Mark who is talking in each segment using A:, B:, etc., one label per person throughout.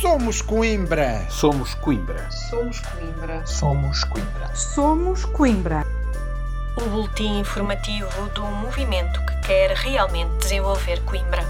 A: Somos Coimbra.
B: Somos Coimbra.
C: Somos Coimbra.
D: Somos Coimbra.
E: Somos Coimbra.
F: O boletim informativo do movimento que quer realmente desenvolver Coimbra.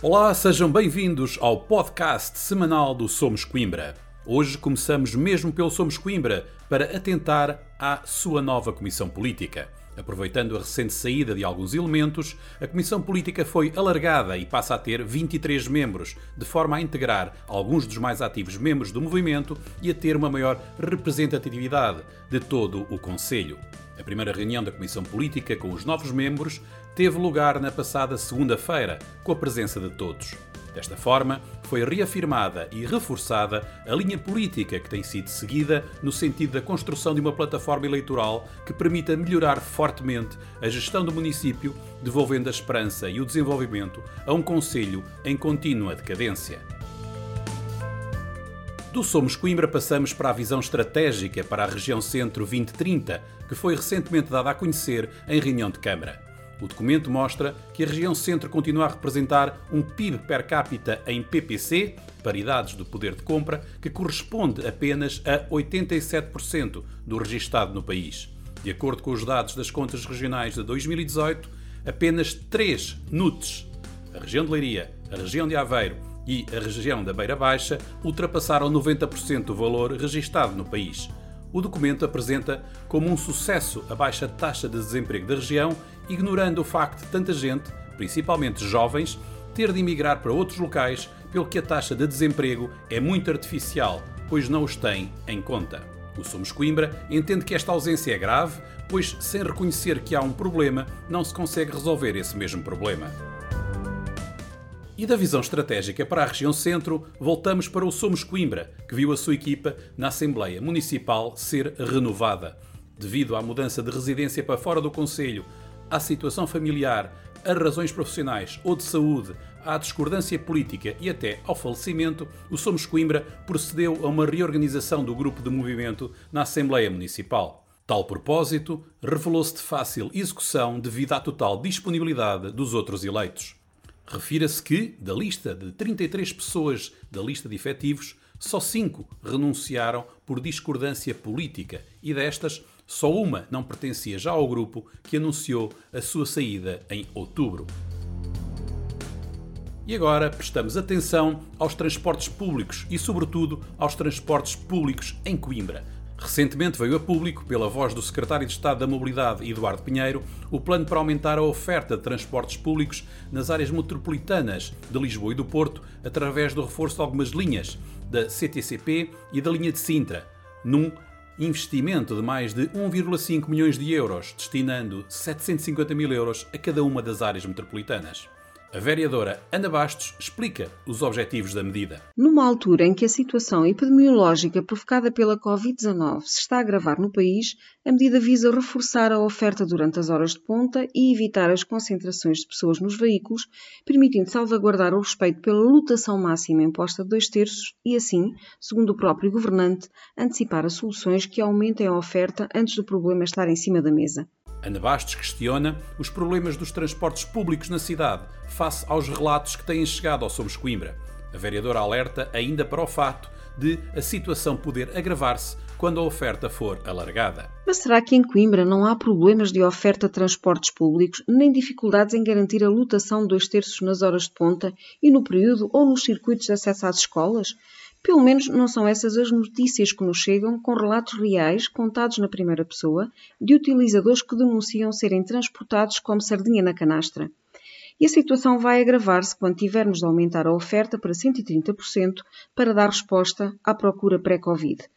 B: Olá, sejam bem-vindos ao podcast semanal do Somos Coimbra. Hoje começamos mesmo pelo Somos Coimbra para atentar à sua nova comissão política. Aproveitando a recente saída de alguns elementos, a Comissão Política foi alargada e passa a ter 23 membros, de forma a integrar alguns dos mais ativos membros do movimento e a ter uma maior representatividade de todo o Conselho. A primeira reunião da Comissão Política com os novos membros teve lugar na passada segunda-feira, com a presença de todos. Desta forma, foi reafirmada e reforçada a linha política que tem sido seguida no sentido da construção de uma plataforma eleitoral que permita melhorar fortemente a gestão do município, devolvendo a esperança e o desenvolvimento a um Conselho em contínua decadência. Do Somos Coimbra passamos para a visão estratégica para a região Centro 2030, que foi recentemente dada a conhecer em reunião de Câmara. O documento mostra que a região centro continua a representar um PIB per capita em PPC, paridades do poder de compra, que corresponde apenas a 87% do registado no país. De acordo com os dados das contas regionais de 2018, apenas três NUTs, a região de Leiria, a região de Aveiro e a região da Beira Baixa, ultrapassaram 90% do valor registado no país. O documento apresenta como um sucesso a baixa taxa de desemprego da região ignorando o facto de tanta gente, principalmente jovens, ter de emigrar para outros locais, pelo que a taxa de desemprego é muito artificial, pois não os tem em conta. O Somos Coimbra entende que esta ausência é grave, pois sem reconhecer que há um problema, não se consegue resolver esse mesmo problema. E da visão estratégica para a região centro, voltamos para o Somos Coimbra, que viu a sua equipa na Assembleia Municipal ser renovada. Devido à mudança de residência para fora do Conselho, à situação familiar, a razões profissionais ou de saúde, à discordância política e até ao falecimento, o Somos Coimbra procedeu a uma reorganização do grupo de movimento na Assembleia Municipal. Tal propósito revelou-se de fácil execução devido à total disponibilidade dos outros eleitos. Refira-se que, da lista de 33 pessoas da lista de efetivos, só 5 renunciaram por discordância política e destas, só uma não pertencia já ao grupo que anunciou a sua saída em outubro. E agora prestamos atenção aos transportes públicos e, sobretudo, aos transportes públicos em Coimbra. Recentemente veio a público, pela voz do Secretário de Estado da Mobilidade, Eduardo Pinheiro, o plano para aumentar a oferta de transportes públicos nas áreas metropolitanas de Lisboa e do Porto, através do reforço de algumas linhas da CTCP e da linha de Sintra, num investimento de mais de 1,5 milhões de euros, destinando 750 mil euros a cada uma das áreas metropolitanas. A vereadora Ana Bastos explica os objetivos da medida.
G: Numa altura em que a situação epidemiológica provocada pela Covid-19 se está a agravar no país, a medida visa reforçar a oferta durante as horas de ponta e evitar as concentrações de pessoas nos veículos, permitindo salvaguardar o respeito pela lotação máxima imposta de dois terços e, assim, segundo o próprio governante, antecipar as soluções que aumentem a oferta antes do problema estar em cima da mesa.
B: Ana Bastos questiona os problemas dos transportes públicos na cidade, face aos relatos que têm chegado ao Somos Coimbra. A vereadora alerta ainda para o fato de a situação poder agravar-se quando a oferta for alargada.
G: Mas será que em Coimbra não há problemas de oferta de transportes públicos, nem dificuldades em garantir a lotação de dois terços nas horas de ponta e no período ou nos circuitos de acesso às escolas? Pelo menos não são essas as notícias que nos chegam com relatos reais, contados na primeira pessoa, de utilizadores que denunciam serem transportados como sardinha na canastra. E a situação vai agravar-se quando tivermos de aumentar a oferta para 130% para dar resposta à procura pré-Covid.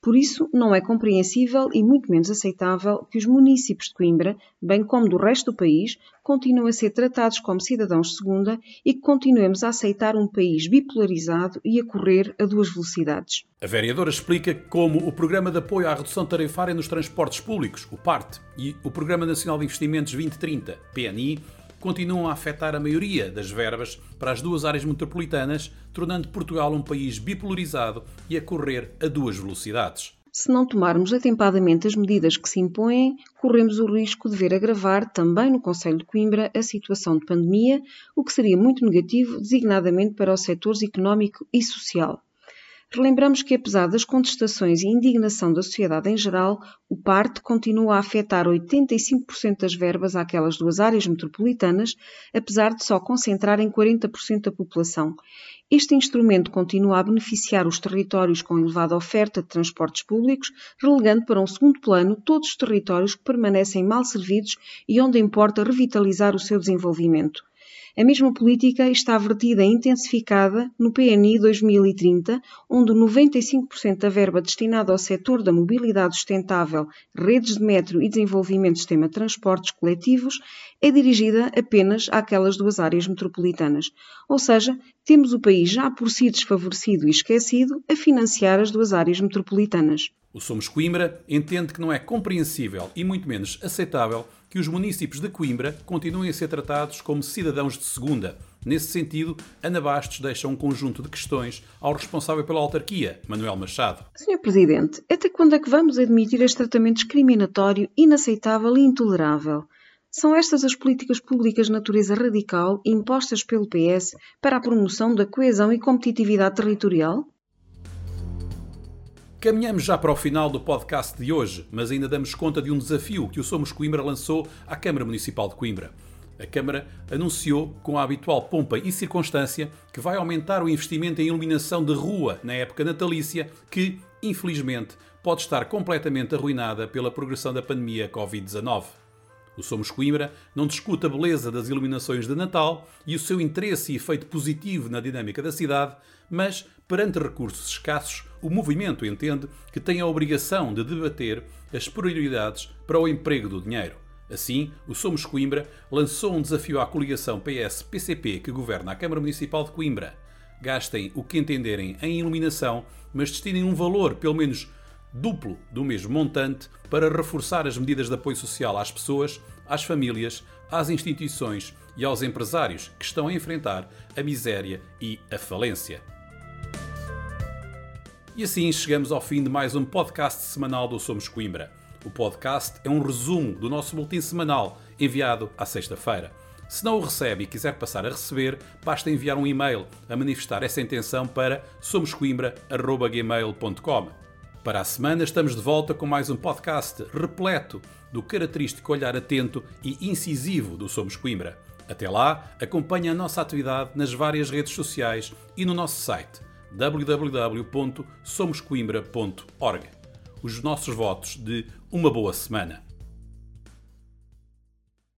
G: Por isso, não é compreensível e muito menos aceitável que os municípios de Coimbra, bem como do resto do país, continuem a ser tratados como cidadãos de segunda e que continuemos a aceitar um país bipolarizado e a correr a duas velocidades.
B: A vereadora explica como o Programa de Apoio à Redução Tarifária nos Transportes Públicos, o PART, e o Programa Nacional de Investimentos 2030, PNI, continuam a afetar a maioria das verbas para as duas áreas metropolitanas, tornando Portugal um país bipolarizado e a correr a duas velocidades.
G: Se não tomarmos atempadamente as medidas que se impõem, corremos o risco de ver agravar também no Conselho de Coimbra a situação de pandemia, o que seria muito negativo, designadamente para os setores económico e social. Relembramos que, apesar das contestações e indignação da sociedade em geral, o PARTE continua a afetar 85% das verbas àquelas duas áreas metropolitanas, apesar de só concentrarem 40% da população. Este instrumento continua a beneficiar os territórios com elevada oferta de transportes públicos, relegando para um segundo plano todos os territórios que permanecem mal servidos e onde importa revitalizar o seu desenvolvimento. A mesma política está vertida e intensificada no PNI 2030, onde 95% da verba destinada ao setor da mobilidade sustentável, redes de metro e desenvolvimento do sistema de transportes coletivos é dirigida apenas àquelas duas áreas metropolitanas. Ou seja, temos o país já por si desfavorecido e esquecido a financiar as duas áreas metropolitanas.
B: O Somos Coimbra entende que não é compreensível e muito menos aceitável que os municípios de Coimbra continuem a ser tratados como cidadãos de segunda. Nesse sentido, Ana Bastos deixa um conjunto de questões ao responsável pela autarquia, Manuel Machado.
G: Sr. Presidente, até quando é que vamos admitir este tratamento discriminatório, inaceitável e intolerável? São estas as políticas públicas de natureza radical impostas pelo PS para a promoção da coesão e competitividade territorial?
B: Caminhamos já para o final do podcast de hoje, mas ainda damos conta de um desafio que o Somos Coimbra lançou à Câmara Municipal de Coimbra. A Câmara anunciou, com a habitual pompa e circunstância, que vai aumentar o investimento em iluminação de rua na época natalícia, que, infelizmente, pode estar completamente arruinada pela progressão da pandemia Covid-19. O Somos Coimbra não discute a beleza das iluminações de Natal e o seu interesse e efeito positivo na dinâmica da cidade, mas, perante recursos escassos, o movimento entende que tem a obrigação de debater as prioridades para o emprego do dinheiro. Assim, o Somos Coimbra lançou um desafio à coligação PS-PCP que governa a Câmara Municipal de Coimbra. Gastem o que entenderem em iluminação, mas destinem um valor, pelo menos duplo do mesmo montante, para reforçar as medidas de apoio social às pessoas, às famílias, às instituições e aos empresários que estão a enfrentar a miséria e a falência. E assim chegamos ao fim de mais um podcast semanal do Somos Coimbra. O podcast é um resumo do nosso boletim semanal, enviado à sexta-feira. Se não o recebe e quiser passar a receber, basta enviar um e-mail a manifestar essa intenção para somoscoimbra.gmail.com. Para a semana estamos de volta com mais um podcast repleto do característico olhar atento e incisivo do Somos Coimbra. Até lá, acompanhe a nossa atividade nas várias redes sociais e no nosso site www.somoscoimbra.org. Os nossos votos de uma boa semana.